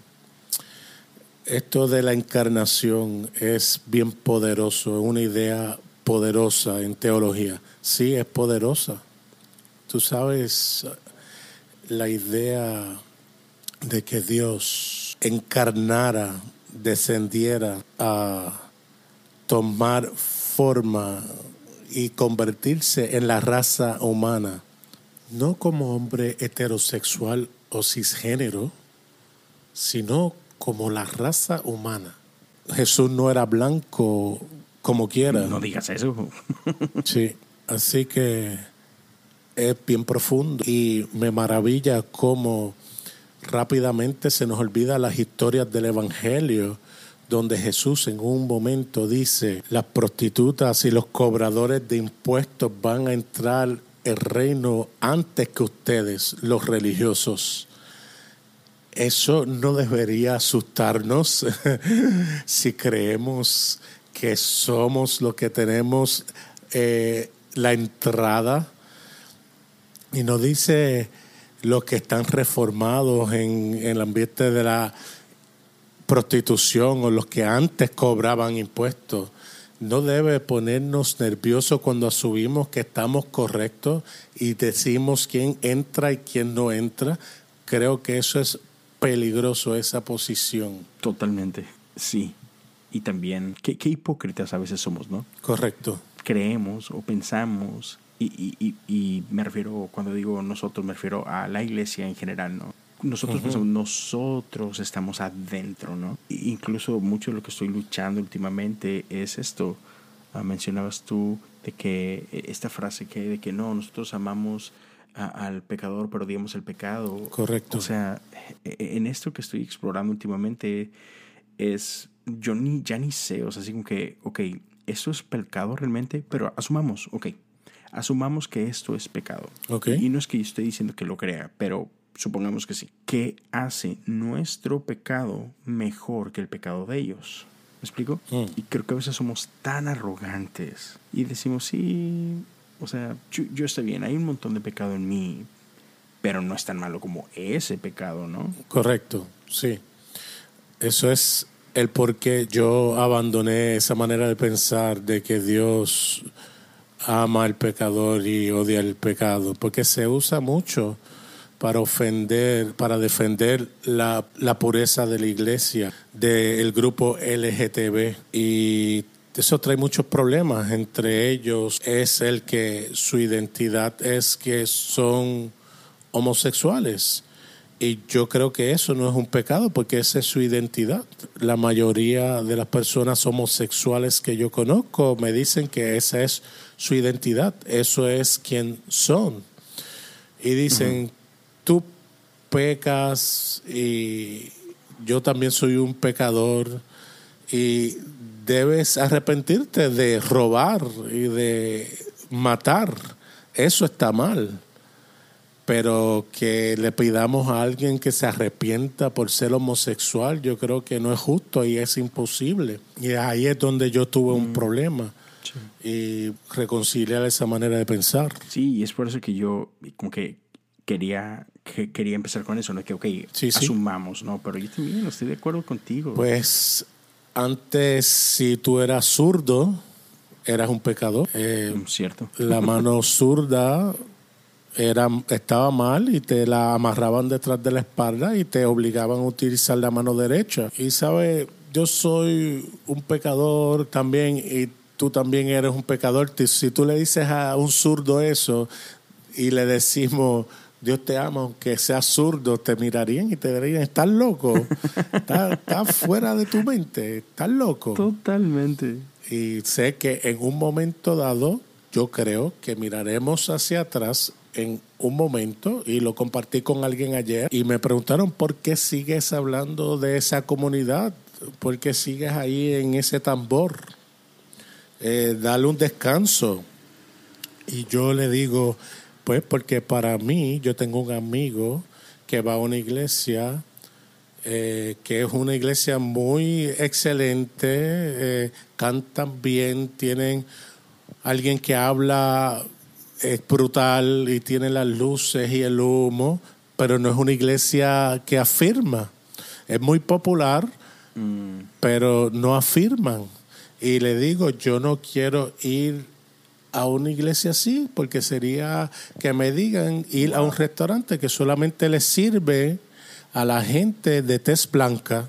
esto de la encarnación es bien poderoso, es una idea poderosa en teología. Sí, es poderosa. Tú sabes, la idea de que Dios encarnara, descendiera a tomar forma y convertirse en la raza humana, no como hombre heterosexual o cisgénero, sino como la raza humana. Jesús no era blanco como quiera. No digas eso. <laughs> sí, así que es bien profundo y me maravilla cómo rápidamente se nos olvida las historias del Evangelio donde Jesús en un momento dice, las prostitutas y los cobradores de impuestos van a entrar el reino antes que ustedes, los religiosos. Eso no debería asustarnos <laughs> si creemos que somos los que tenemos eh, la entrada. Y nos dice los que están reformados en, en el ambiente de la prostitución o los que antes cobraban impuestos. No debe ponernos nerviosos cuando asumimos que estamos correctos y decimos quién entra y quién no entra. Creo que eso es peligroso, esa posición. Totalmente, sí. Y también, qué, hipócritas a veces somos, ¿no? Correcto. Creemos o pensamos, y, y, y me refiero, cuando digo nosotros, me refiero a la iglesia en general, ¿no? nosotros nosotros estamos adentro, ¿no? Incluso mucho de lo que estoy luchando últimamente es esto. Ah, mencionabas tú de que eh, esta frase que de que no, nosotros amamos al pecador, pero odiamos el pecado. Correcto. O sea, e, e, en esto que estoy explorando últimamente es, yo ni, ya ni sé, o sea, así como que, ok, esto es pecado realmente, pero asumamos, ok, asumamos que esto es pecado. Okay. Y no es que yo esté diciendo que lo crea, pero supongamos que sí, ¿qué hace nuestro pecado mejor que el pecado de ellos? ¿Me explico? Mm. Y creo que a veces somos tan arrogantes y decimos, sí, o sea, yo, estoy bien, hay un montón de pecado en mí, pero no es tan malo como ese pecado, ¿no? Correcto, sí. Eso es el por qué yo abandoné esa manera de pensar de que Dios ama al pecador y odia el pecado, porque se usa mucho para ofender, para defender la, pureza de la iglesia, del grupo LGTB. Y eso trae muchos problemas. Entre ellos es el que su identidad es que son homosexuales. Y yo creo que eso no es un pecado porque esa es su identidad. La mayoría de las personas homosexuales que yo conozco me dicen que esa es su identidad, eso es quien son. Y dicen, tú pecas y yo también soy un pecador y debes arrepentirte de robar y de matar. Eso está mal. Pero que le pidamos a alguien que se arrepienta por ser homosexual, yo creo que no es justo y es imposible. Y ahí es donde yo tuve un mm. problema. Y reconciliar esa manera de pensar. Sí, y es por eso que yo como que quería quería empezar con eso, ¿no? Que, ok, asumamos, ¿no? Pero yo también estoy de acuerdo contigo. Pues antes, si tú eras zurdo, eras un pecador. Eh, mm, Cierto. La mano <laughs> zurda era, estaba mal y te la amarraban detrás de la espalda y te obligaban a utilizar la mano derecha. Y sabes, yo soy un pecador también y tú también eres un pecador. Si tú le dices a un zurdo eso y le decimos Dios te ama, aunque seas zurdo, te mirarían y te dirían, estás loco, <laughs> estás, fuera de tu mente, estás loco. Totalmente. Y sé que en un momento dado, yo creo que miraremos hacia atrás en un momento, y lo compartí con alguien ayer, y me preguntaron, ¿por qué sigues hablando de esa comunidad? ¿Por qué sigues ahí en ese tambor? Eh, dale un descanso. Y yo le digo, pues porque para mí, yo tengo un amigo que va a una iglesia eh, que es una iglesia muy excelente, eh, cantan bien, tienen alguien que habla es brutal y tiene las luces y el humo, pero no es una iglesia que afirma. Es muy popular, mm. pero no afirman. Y le digo, yo no quiero ir a una iglesia así, porque sería que me digan ir a un restaurante que solamente le sirve a la gente de tez blanca.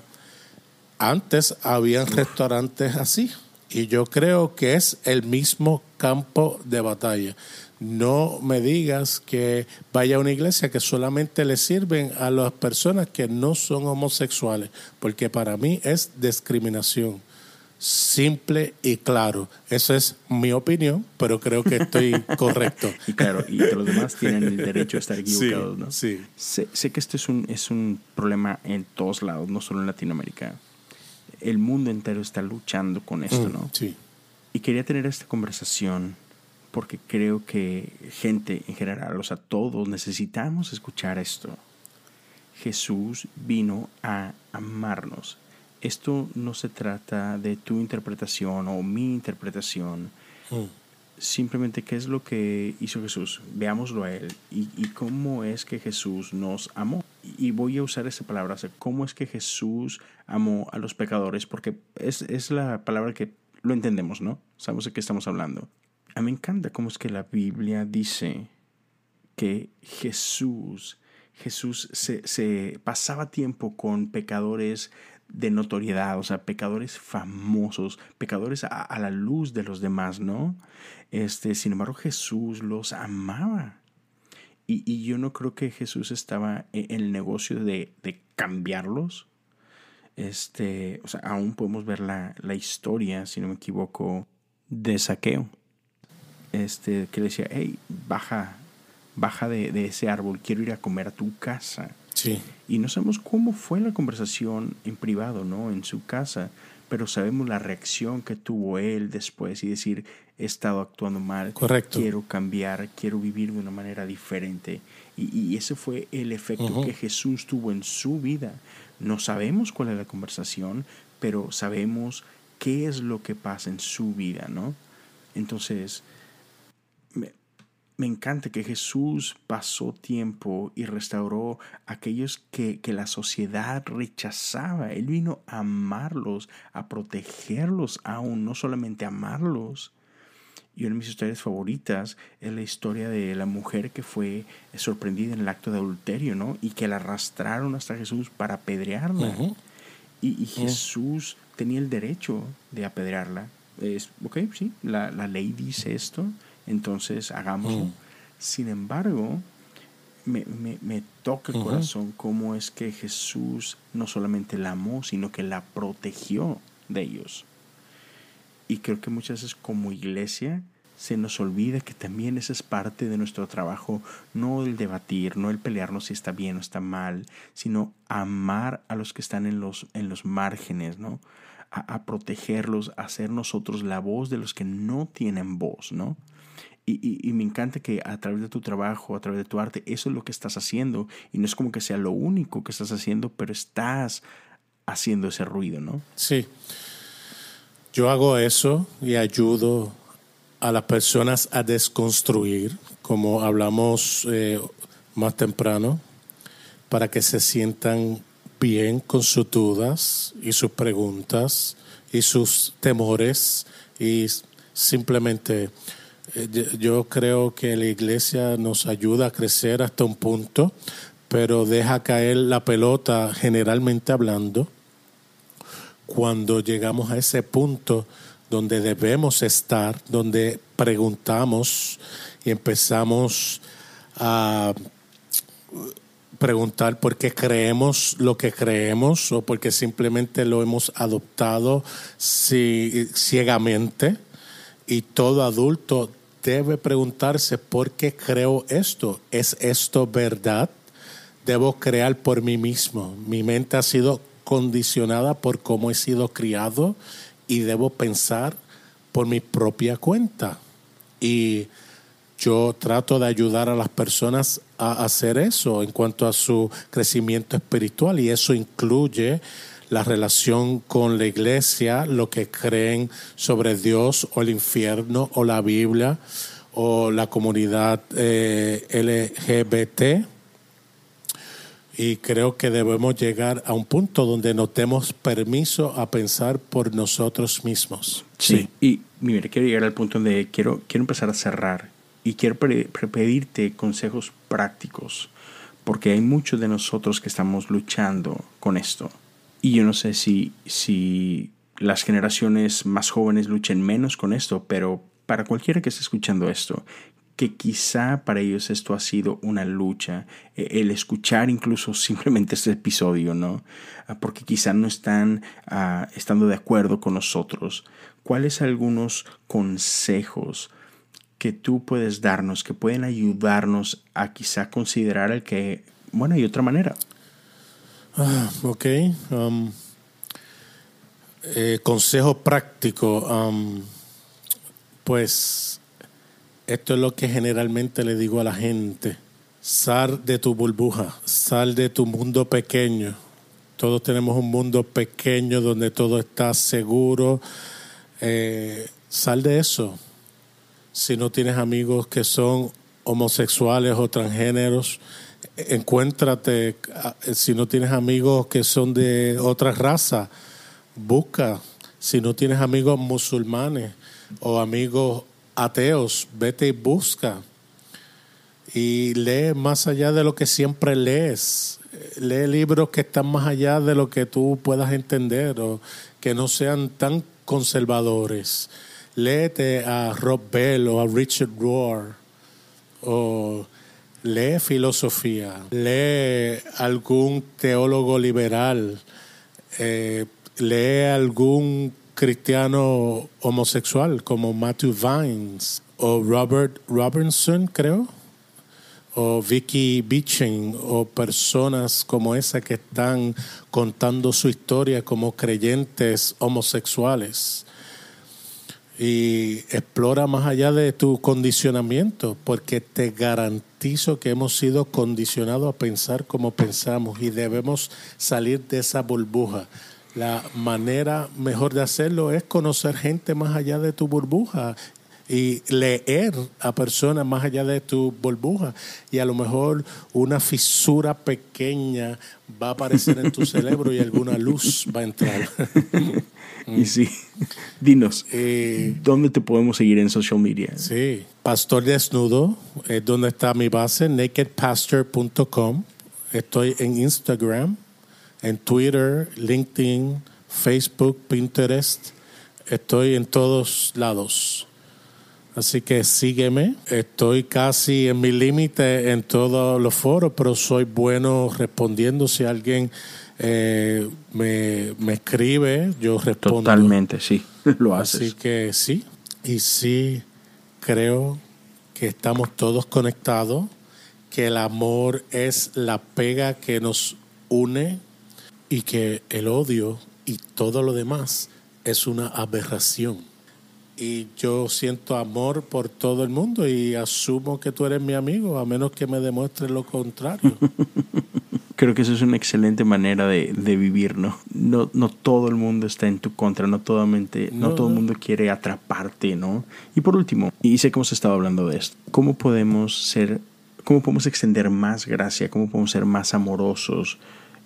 Antes habían restaurantes así. Y yo creo que es el mismo campo de batalla. No me digas que vaya a una iglesia que solamente le sirven a las personas que no son homosexuales, porque para mí es discriminación simple y claro. Esa es mi opinión, pero creo que estoy <laughs> correcto. y claro, y los demás tienen el derecho a estar equivocados, ¿no? Sí. Sé, sé, que esto es un, es un problema en todos lados, no solo en Latinoamérica. El mundo entero está luchando con esto, mm, ¿no? Sí. Y quería tener esta conversación porque creo que gente en general, o sea, todos necesitamos escuchar esto. Jesús vino a amarnos esto no se trata de tu interpretación o mi interpretación. Mm. Simplemente qué es lo que hizo Jesús. Veámoslo a Él y, cómo es que Jesús nos amó. Y voy a usar esa palabra, cómo es que Jesús amó a los pecadores, porque es, es la palabra que lo entendemos, ¿no? Sabemos de qué estamos hablando. A mí me encanta cómo es que la Biblia dice que Jesús, Jesús se, se pasaba tiempo con pecadores de notoriedad, o sea, pecadores famosos, pecadores a, la luz de los demás, ¿no? Este, sin embargo, Jesús los amaba. Y, yo no creo que Jesús estaba en el negocio de, cambiarlos. Este, o sea, aún podemos ver la, historia, si no me equivoco, de saqueo. Este, que le decía, hey, baja, baja de, de ese árbol, quiero ir a comer a tu casa. Y no sabemos cómo fue la conversación en privado, ¿no? En su casa, pero sabemos la reacción que tuvo él después y decir, he estado actuando mal, Correcto. quiero cambiar, quiero vivir de una manera diferente. Y, ese fue el efecto que Jesús tuvo en su vida. No sabemos cuál es la conversación, pero sabemos qué es lo que pasa en su vida, ¿no? Entonces, me encanta que Jesús pasó tiempo y restauró a aquellos que, la sociedad rechazaba. Él vino a amarlos, a protegerlos aún, no solamente amarlos. Y una de mis historias favoritas es la historia de la mujer que fue sorprendida en el acto de adulterio, ¿no? Y que la arrastraron hasta Jesús para apedrearla. y, Jesús tenía el derecho de apedrearla. Es, ok, sí, la, la ley dice esto entonces hagámoslo. Mm. Sin embargo, me, toca el corazón cómo es que Jesús no solamente la amó, sino que la protegió de ellos. Y creo que muchas veces como iglesia se nos olvida que también esa es parte de nuestro trabajo, no el debatir, no el pelearnos si está bien o está mal, sino amar a los que están en los, en los márgenes, ¿no? A, protegerlos, a ser nosotros la voz de los que no tienen voz, ¿no? Y, me encanta que a través de tu trabajo, a través de tu arte, eso es lo que estás haciendo. Y no es como que sea lo único que estás haciendo, pero estás haciendo ese ruido, ¿no? Sí. Yo hago eso y ayudo a las personas a desconstruir, como hablamos eh, más temprano, para que se sientan bien con sus dudas y sus preguntas y sus temores y simplemente eh, yo creo que la iglesia nos ayuda a crecer hasta un punto, pero deja caer la pelota generalmente hablando cuando llegamos a ese punto donde debemos estar, donde preguntamos y empezamos a preguntar por qué creemos lo que creemos o porque simplemente lo hemos adoptado ciegamente. Y todo adulto debe preguntarse por qué creo esto. ¿Es esto verdad? Debo crear por mí mismo. Mi mente ha sido condicionada por cómo he sido criado y debo pensar por mi propia cuenta. Y yo trato de ayudar a las personas a hacer eso en cuanto a su crecimiento espiritual y eso incluye la relación con la iglesia, lo que creen sobre Dios o el infierno o la Biblia o la comunidad eh, LGBT. Y creo que debemos llegar a un punto donde nos demos permiso a pensar por nosotros mismos. Sí, y mire, quiero llegar al punto donde quiero, quiero empezar a cerrar y quiero pedirte consejos prácticos, porque hay muchos de nosotros que estamos luchando con esto. Y yo no sé si, si las generaciones más jóvenes luchen menos con esto, pero para cualquiera que esté escuchando esto, que quizá para ellos esto ha sido una lucha, e, el escuchar incluso <laughs> simplemente este episodio, ¿no? Ah, porque quizá no están ah, estando de acuerdo con nosotros. ¿Cuáles algunos consejos que tú puedes darnos, que pueden ayudarnos a quizá considerar el que, bueno, hay otra manera? Ah, ok. Um, eh, consejo práctico. Um, pues esto es lo que generalmente le digo a la gente. Sal de tu burbuja, sal de tu mundo pequeño. Todos tenemos un mundo pequeño donde todo está seguro. Eh, sal de eso. Si no tienes amigos que son homosexuales o transgéneros, encuéntrate. Si no tienes amigos que son de otra raza, busca. Si no tienes amigos musulmanes, o amigos ateos, vete y busca. Y lee más allá de lo que siempre lees. Lee libros que están más allá de lo que tú puedas entender o que no sean tan conservadores. Léete a Rob Bell o a Richard Rohr o lee filosofía, lee algún teólogo liberal, eh, lee algún cristiano homosexual como Matthew Vines o Robert Robertson, creo, o Vicky Beeching o personas como esa que están contando su historia como creyentes homosexuales. Y explora más allá de tu condicionamiento, porque te garantizo que hemos sido condicionados a pensar como pensamos y debemos salir de esa burbuja la manera mejor de hacerlo es conocer gente más allá de tu burbuja y leer a personas más allá de tu burbuja. Y a lo mejor una fisura pequeña va a aparecer en tu <laughs> cerebro y alguna luz va a entrar. <laughs> y sí, <laughs> dinos, eh, ¿dónde te podemos seguir en social media? Sí, Pastor Desnudo es donde está mi base, nakedpastor.com. Estoy en Instagram en Twitter, LinkedIn, Facebook, Pinterest. Estoy en todos lados. Así que sígueme. Estoy casi en mi límite en todos los foros, pero soy bueno respondiendo. Si alguien eh, me, me, escribe, yo respondo. Totalmente, sí, <laughs> lo haces. Así que sí. Y sí, creo que estamos todos conectados, que el amor es la pega que nos une y que el odio y todo lo demás es una aberración. Y yo siento amor por todo el mundo y asumo que tú eres mi amigo, a menos que me demuestres lo contrario. <laughs> Creo que eso es una excelente manera de, vivir, ¿no? ¿no? No todo el mundo está en tu contra, no, totalmente, no, no todo el mundo quiere atraparte, ¿no? Y por último, y sé que hemos estado hablando de esto, ¿cómo podemos ser, cómo podemos extender más gracia, cómo podemos ser más amorosos,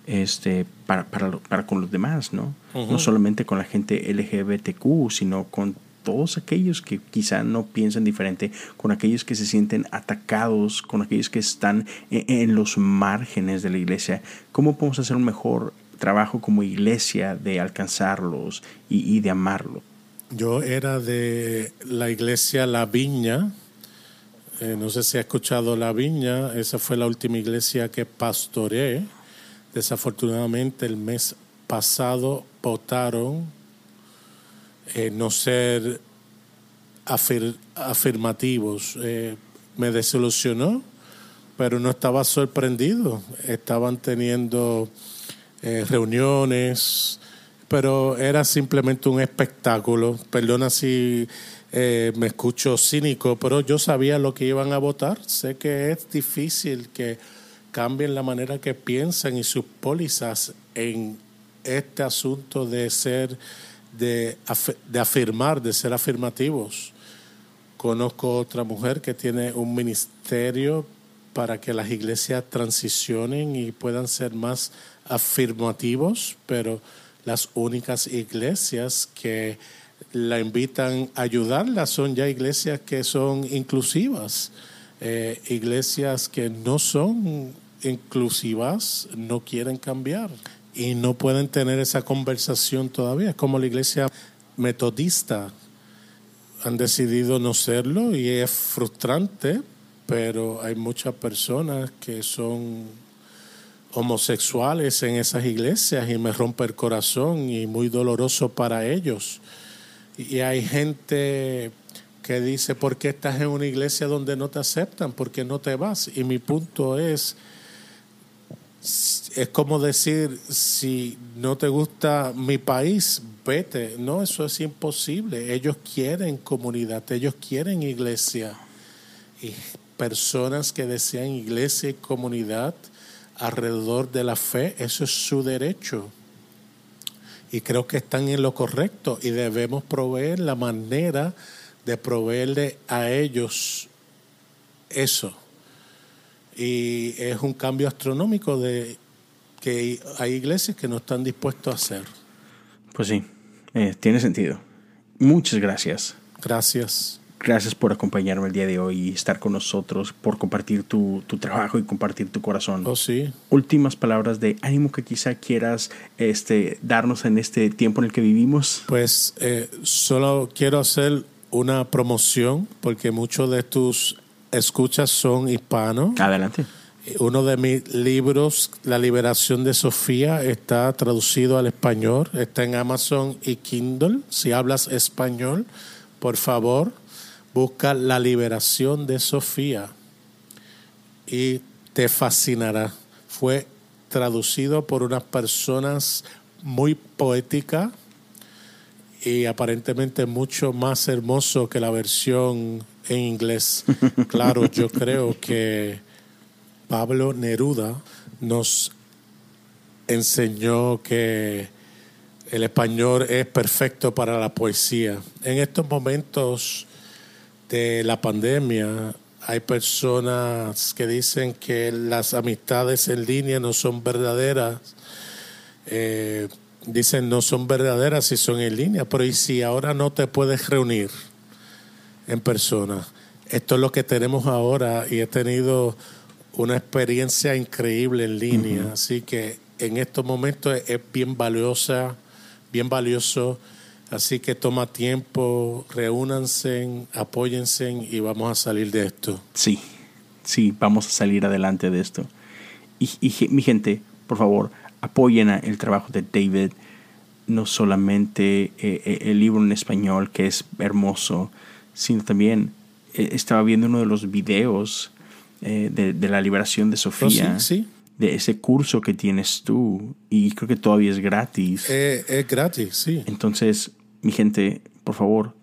este, para, para, para con los demás, ¿no? No solamente con la gente LGBTQ, sino con todos aquellos que quizá no piensan diferente, con aquellos que se sienten atacados, con aquellos que están e, en, los márgenes de la iglesia. ¿Cómo podemos hacer un mejor trabajo como iglesia de alcanzarlos y, de amarlos? Yo era de la iglesia La Viña. Eh, no sé si ha escuchado La Viña. Esa fue la última iglesia que pastoreé. Desafortunadamente el mes pasado votaron eh, no ser afirmativos. Eh, me desilusionó, pero no estaba sorprendido. Estaban teniendo eh, reuniones, pero era simplemente un espectáculo. Perdona si me escucho cínico, pero yo sabía lo que iban a votar. Sé que es difícil que cambien la manera que piensan y sus pólizas en este asunto de ser, de, de afirmar, de ser afirmativos. Conozco otra mujer que tiene un ministerio para que las iglesias transicionen y puedan ser más afirmativos, pero las únicas iglesias que la invitan a ayudarla son ya iglesias que son inclusivas, eh, iglesias que no son inclusivas, no quieren cambiar y no pueden tener esa conversación todavía, como la iglesia metodista han decidido no serlo y es frustrante, pero hay muchas personas que son homosexuales en esas iglesias y me rompe el corazón y muy doloroso para ellos. Y hay gente que dice, ¿por qué estás en una iglesia donde no te aceptan? ¿Por qué no te vas? Y mi punto es, es como decir, si no te gusta mi país, vete. No, eso es imposible. Ellos quieren comunidad, ellos quieren iglesia. Y personas que desean iglesia y comunidad alrededor de la fe, eso es su derecho. Y creo que están en lo correcto y debemos proveer la manera de proveerle a ellos eso. Y es un cambio astronómico de que hay iglesias que no están dispuestos a hacer. Pues sí, eh, tiene sentido. Muchas gracias. Gracias. Gracias por acompañarme el día de hoy y estar con nosotros, por compartir tu, tu, trabajo y compartir tu corazón. Oh, sí. Últimas palabras de ánimo que quizá quieras este, darnos en este tiempo en el que vivimos. Pues eh, solo quiero hacer una promoción porque muchos de tus escuchas son hispanos. Adelante. Uno de mis libros, La liberación de Sofía, está traducido al español. Está en Amazon y Kindle. Si hablas español, por favor Busca la liberación de Sofía y te fascinará. Fue traducido por unas personas muy poéticas y aparentemente mucho más hermoso que la versión en inglés. <laughs> Claro, yo creo que Pablo Neruda nos enseñó que el español es perfecto para la poesía. En estos momentos de la pandemia, hay personas que dicen que las amistades en línea no son verdaderas. Eh, dicen no son verdaderas si son en línea, pero ¿y si ahora no te puedes reunir en persona? Esto es lo que tenemos ahora y he tenido una experiencia increíble en línea, así que en estos momentos es bien valiosa, bien valioso Así que toma tiempo, reúnanse, apóyense y vamos a salir de esto. Sí, sí, vamos a salir adelante de esto. Y, mi gente, por favor, apoyen el trabajo de David, no solamente eh, eh, el libro en español, que es hermoso, sino también eh, estaba viendo uno de los videos de, la liberación de Sofía. Oh, sí, de ese curso que tienes tú y creo que todavía es gratis. es gratis, sí. Entonces, mi gente, por favor,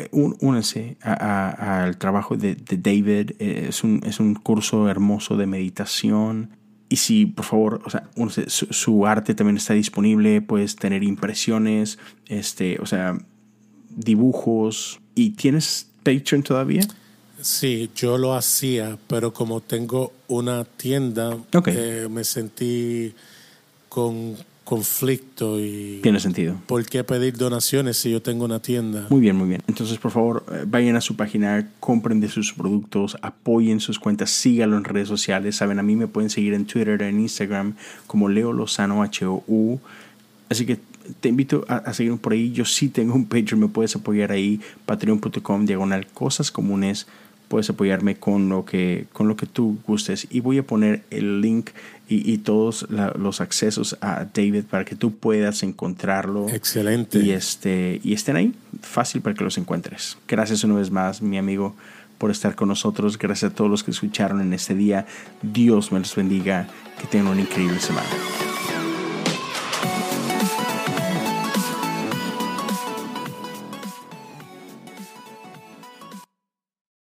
eh, únanse al trabajo de, David. Eh, es, un, es un curso hermoso de meditación. Y si, por favor, o sea, su, arte también está disponible, puedes tener impresiones, este, o sea, dibujos. ¿Y tienes Patreon todavía? Sí, yo lo hacía, pero como tengo una tienda, eh, me sentí con conflicto y... Tiene sentido. ¿Por qué pedir donaciones si yo tengo una tienda? Muy bien, muy bien. Entonces, por favor, eh, vayan a su página, compren de sus productos, apoyen sus cuentas, síganlo en redes sociales. Saben, a mí me pueden seguir en Twitter, en Instagram, como Leo Lozano H-O-U. Así que te invito a, a seguirme por ahí. Yo sí tengo un Patreon, me puedes apoyar ahí, patreon.com, diagonal, cosas comunes puedes apoyarme con lo que, con lo que tú gustes. Y voy a poner el link y, todos los accesos a David para que tú puedas encontrarlo. Excelente. Y, este, y estén ahí, fácil para que los encuentres. Gracias una vez más, mi amigo, por estar con nosotros. Gracias a todos los que escucharon en este día. Dios me los bendiga. Que tengan una increíble semana.